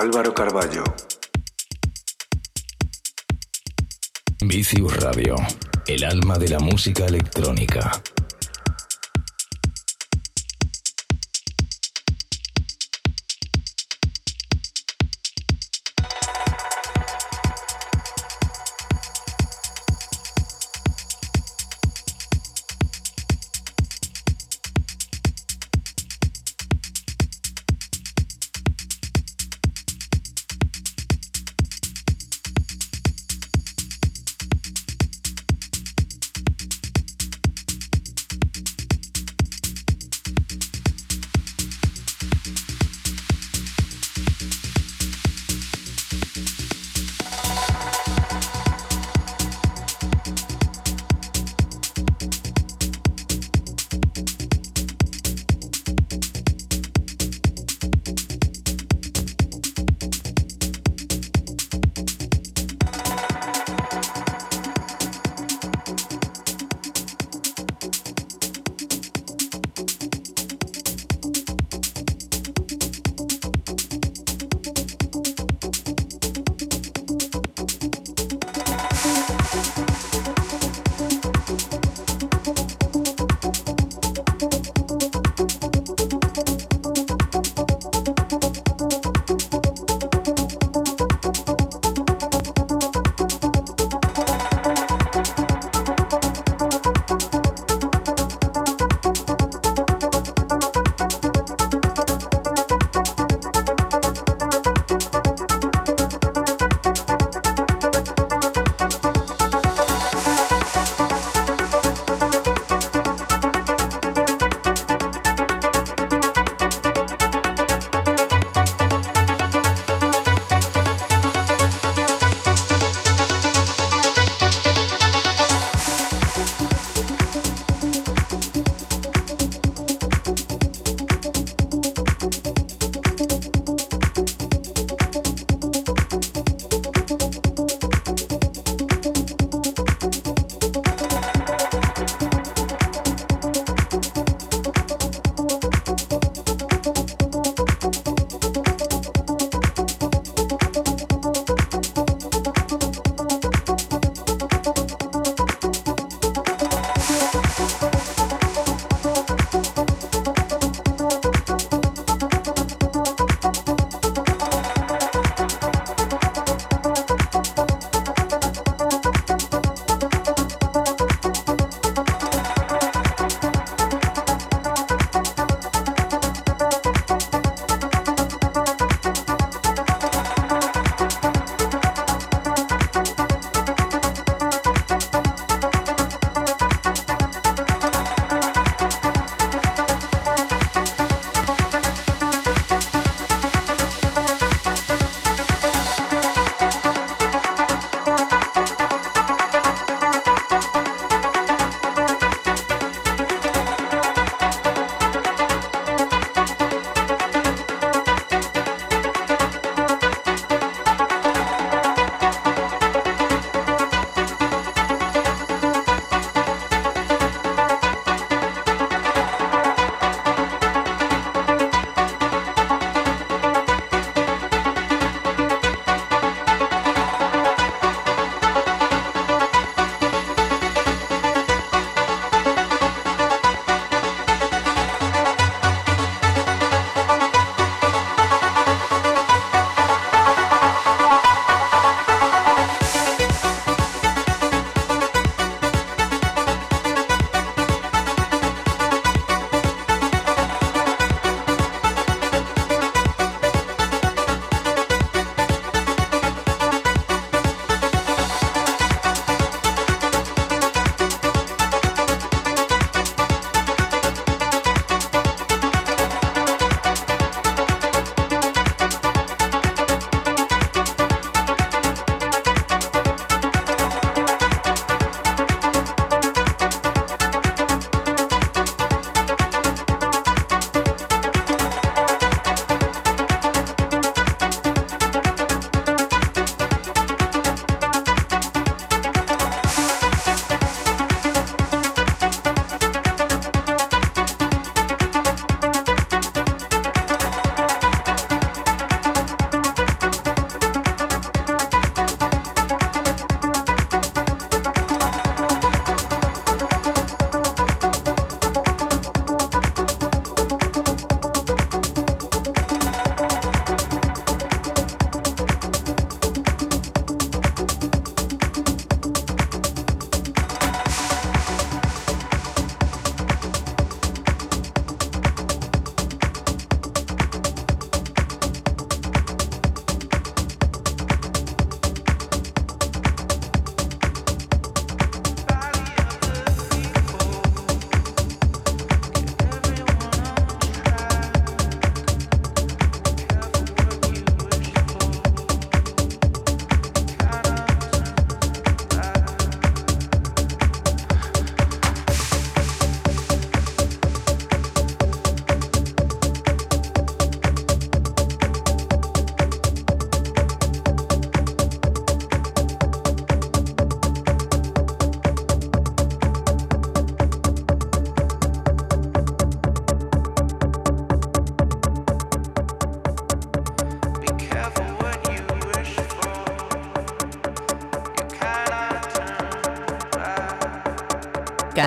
Álvaro Carballo. Vicius Radio, el alma de la música electrónica.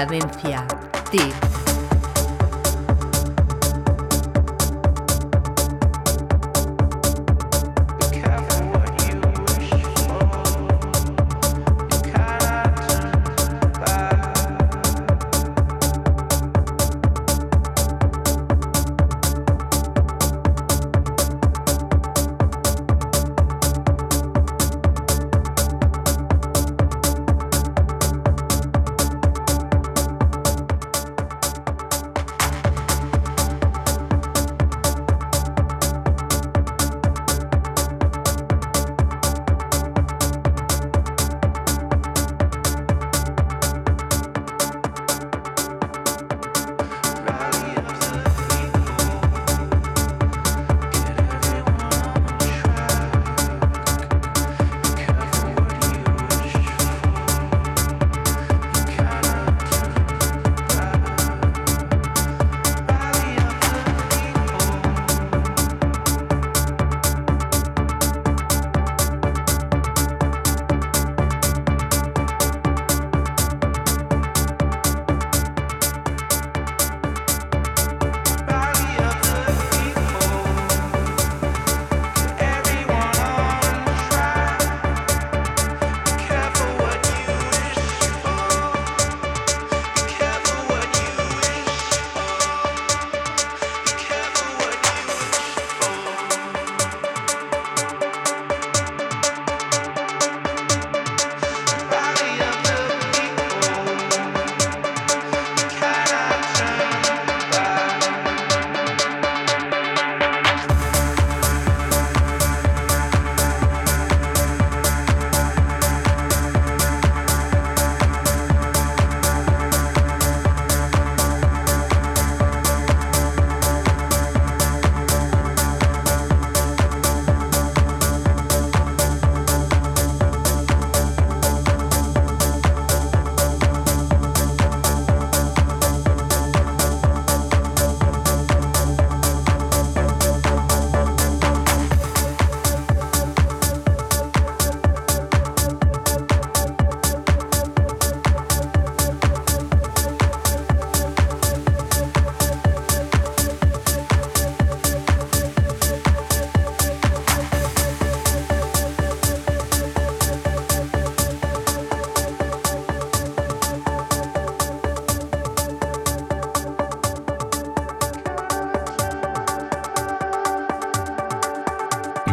Cadencia. Tip.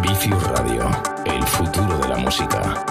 Vicius Radio, el futuro de la música.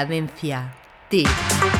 Cadencia. Tip.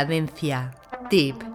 Cadencia. Tip.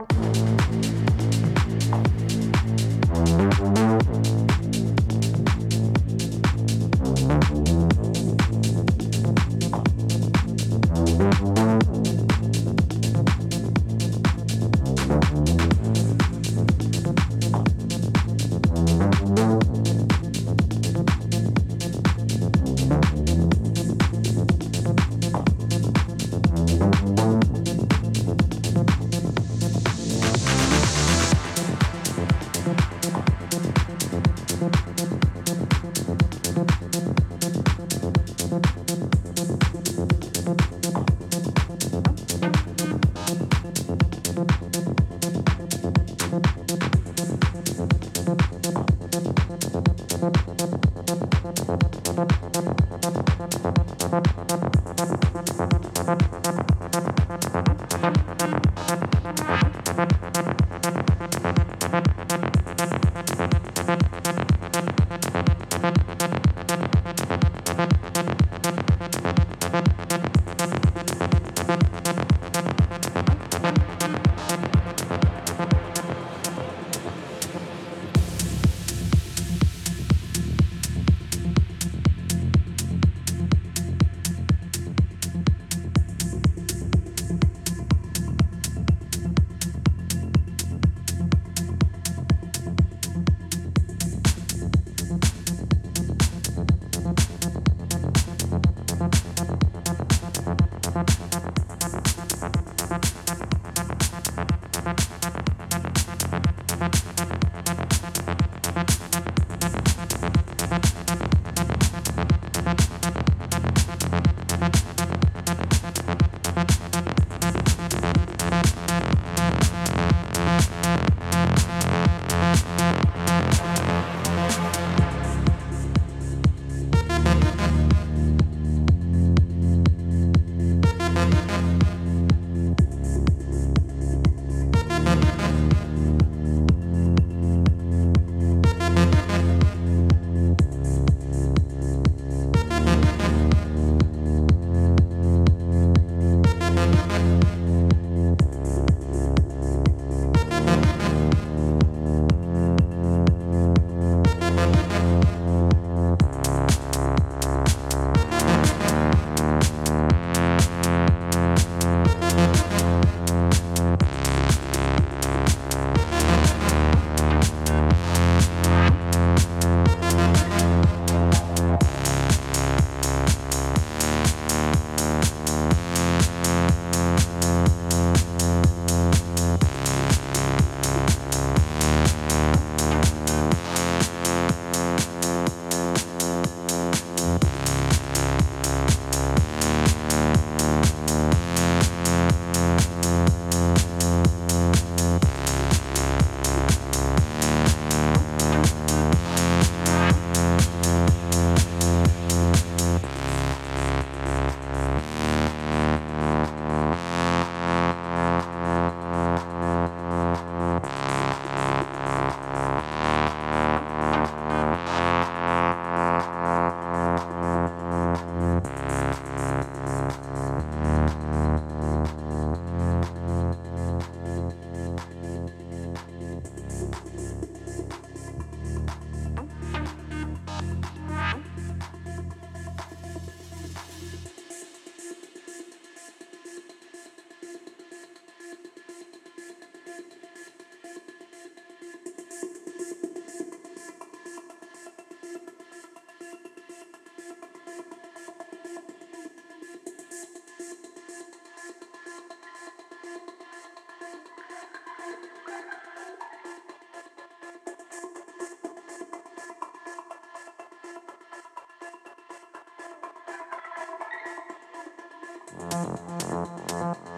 Música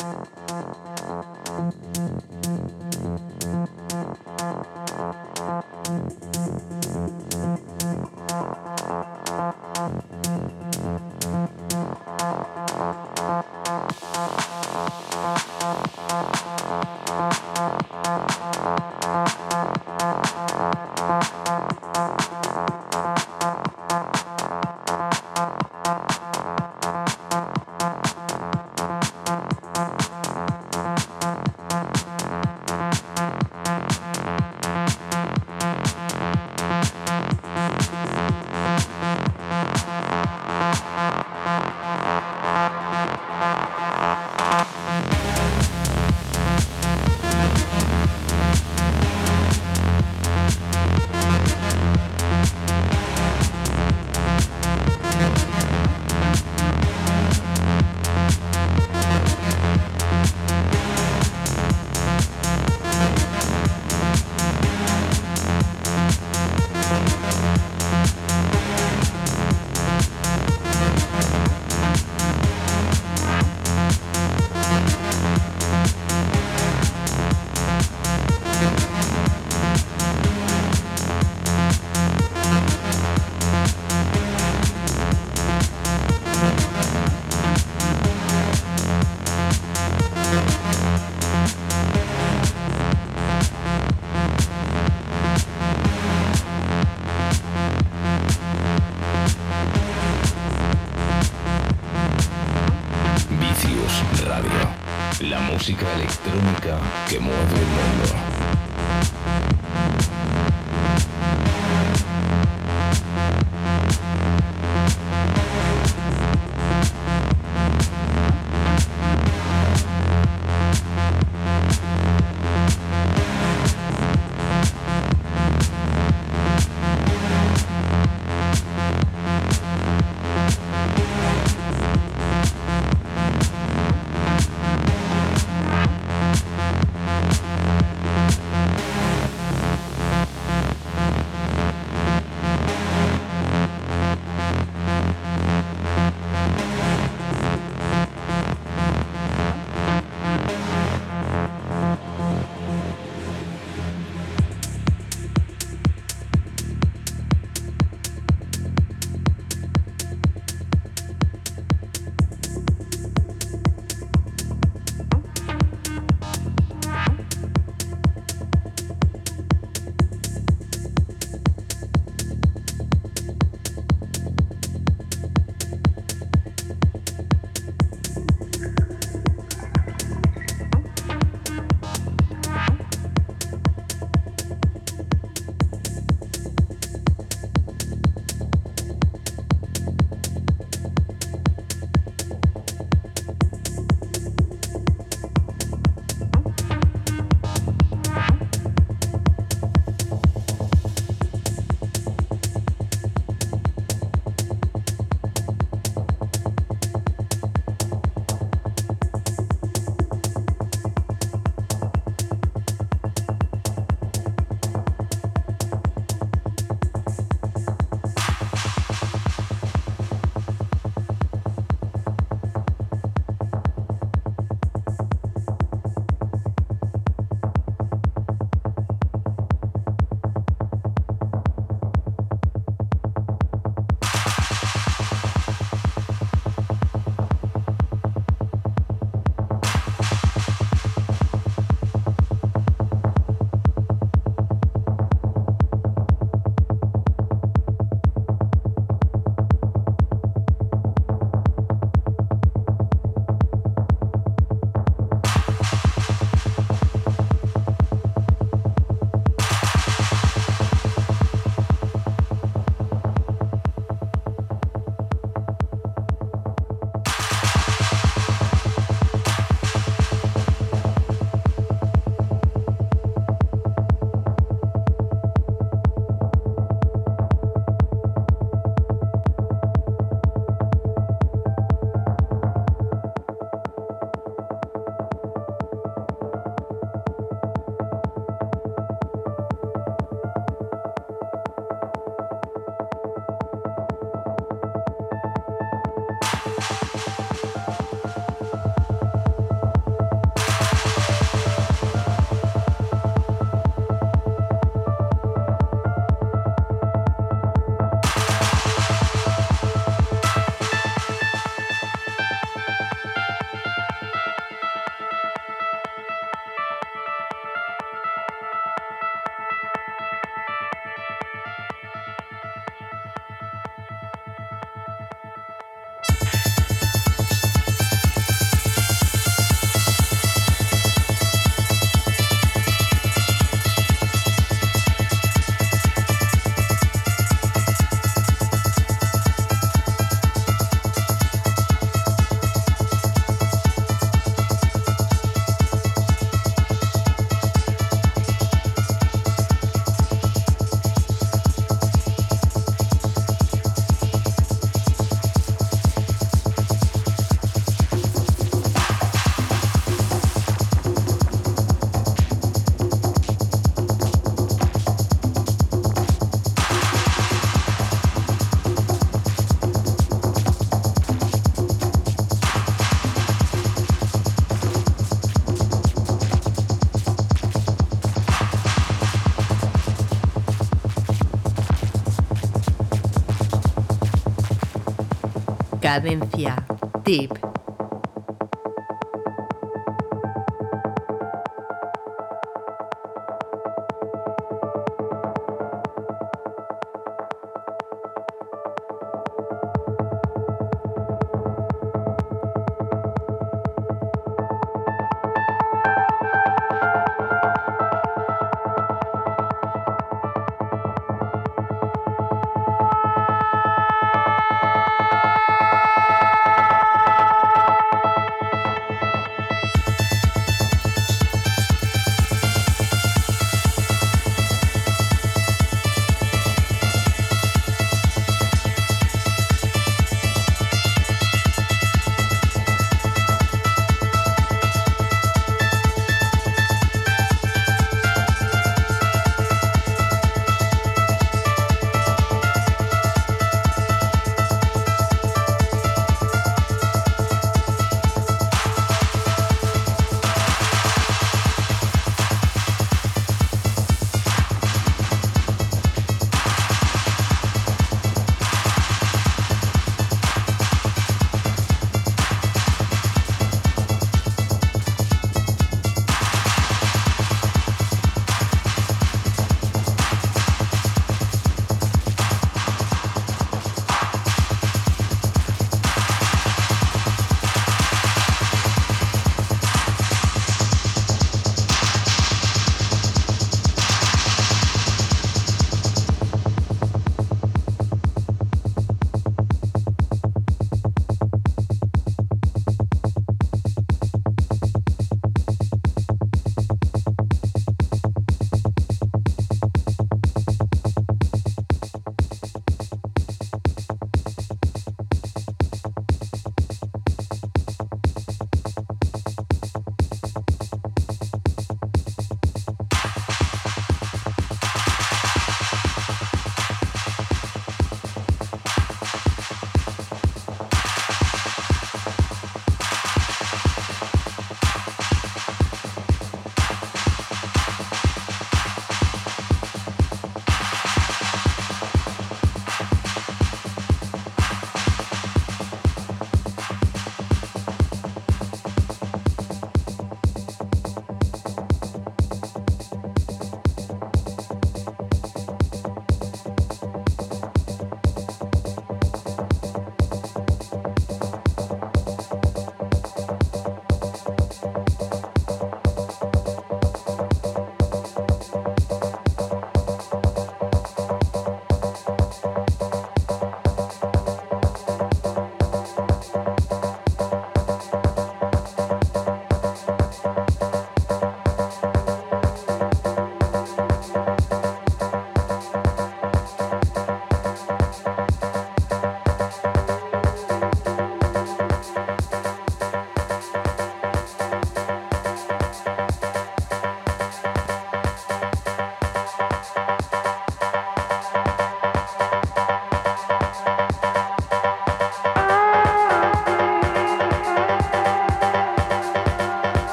Cadencia. Tip.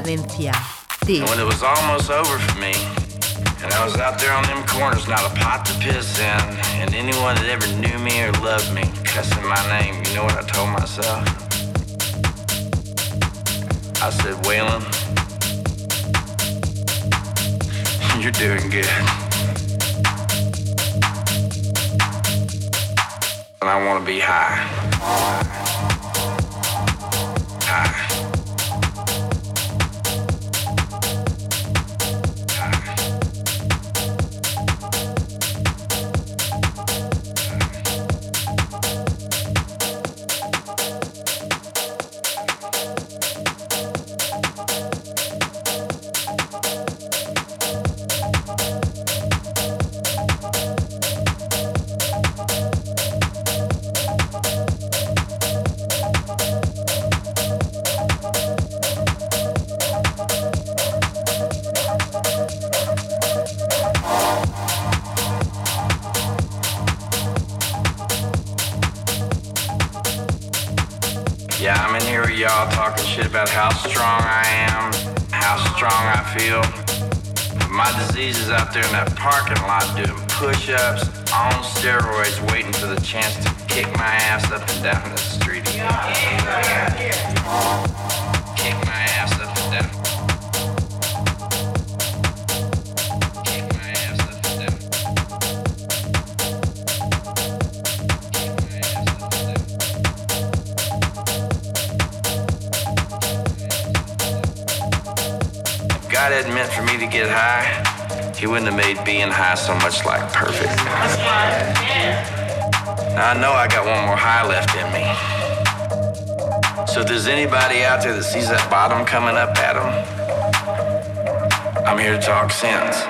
Cadencia. When it was almost over for me, and I was out there on them corners, not a pot to piss in, and anyone that ever knew me or loved me cussing my name, you know what I told myself? I said, Waylon, you're doing good. And I want to be. High. Push-ups on steroids, waiting for the chance to kick my ass up and down the street Kick my ass up and down. Kick my ass up and down. Kick my ass up and down. Had meant for me to get high, He wouldn't have made being high so much like perfect. Now I know I got one more high left in me. So if there's anybody out there that sees that bottom coming up at them, I'm here to talk sense.